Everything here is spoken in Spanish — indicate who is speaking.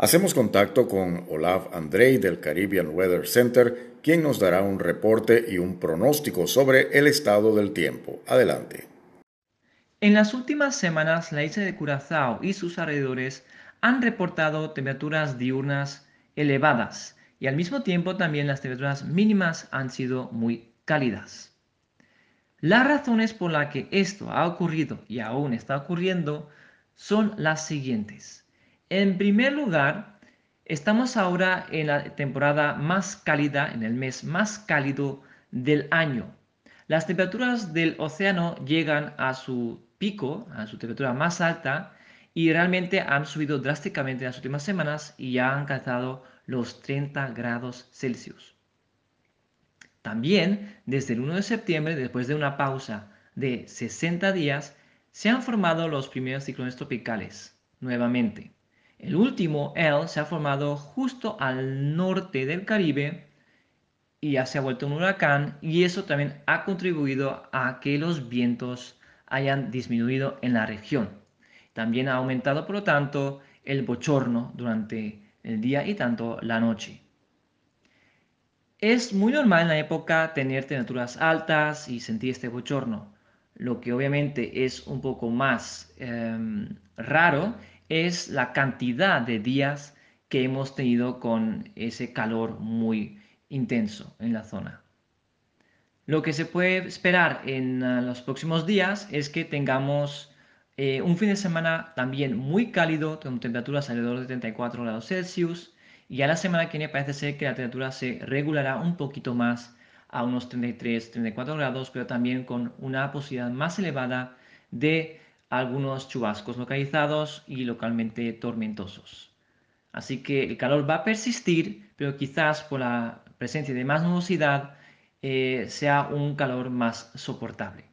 Speaker 1: Hacemos contacto con Olav Andrei del Caribbean Weather Center, quien nos dará un reporte y un pronóstico sobre el estado del tiempo. Adelante.
Speaker 2: En las últimas semanas, la isla de Curazao y sus alrededores han reportado temperaturas diurnas elevadas y al mismo tiempo también las temperaturas mínimas han sido muy cálidas. Las razones por las que esto ha ocurrido y aún está ocurriendo son las siguientes. En primer lugar, estamos ahora en la temporada más cálida, en el mes más cálido del año. Las temperaturas del océano llegan a su pico, a su temperatura más alta, y realmente han subido drásticamente en las últimas semanas y ya han alcanzado los 30 grados Celsius. También, desde el 1 de septiembre, después de una pausa de 60 días, se han formado los primeros ciclones tropicales, nuevamente. El último, El, se ha formado justo al norte del Caribe y ya se ha vuelto un huracán y eso también ha contribuido a que los vientos hayan disminuido en la región. También ha aumentado, por lo tanto, el bochorno durante el día y tanto la noche. Es muy normal en la época tener temperaturas altas y sentir este bochorno. Lo que obviamente es un poco más em, raro es la cantidad de días que hemos tenido con ese calor muy intenso en la zona. Lo que se puede esperar en ah, los próximos días es que tengamos eh, un fin de semana también muy cálido, con temperaturas alrededor de 34 grados Celsius, y ya la semana que viene parece ser que la temperatura se regulará un poquito más a unos 33-34 grados, pero también con una posibilidad más elevada de algunos chubascos localizados y localmente tormentosos. Así que el calor va a persistir, pero quizás por la presencia de más nubosidad eh, sea un calor más soportable.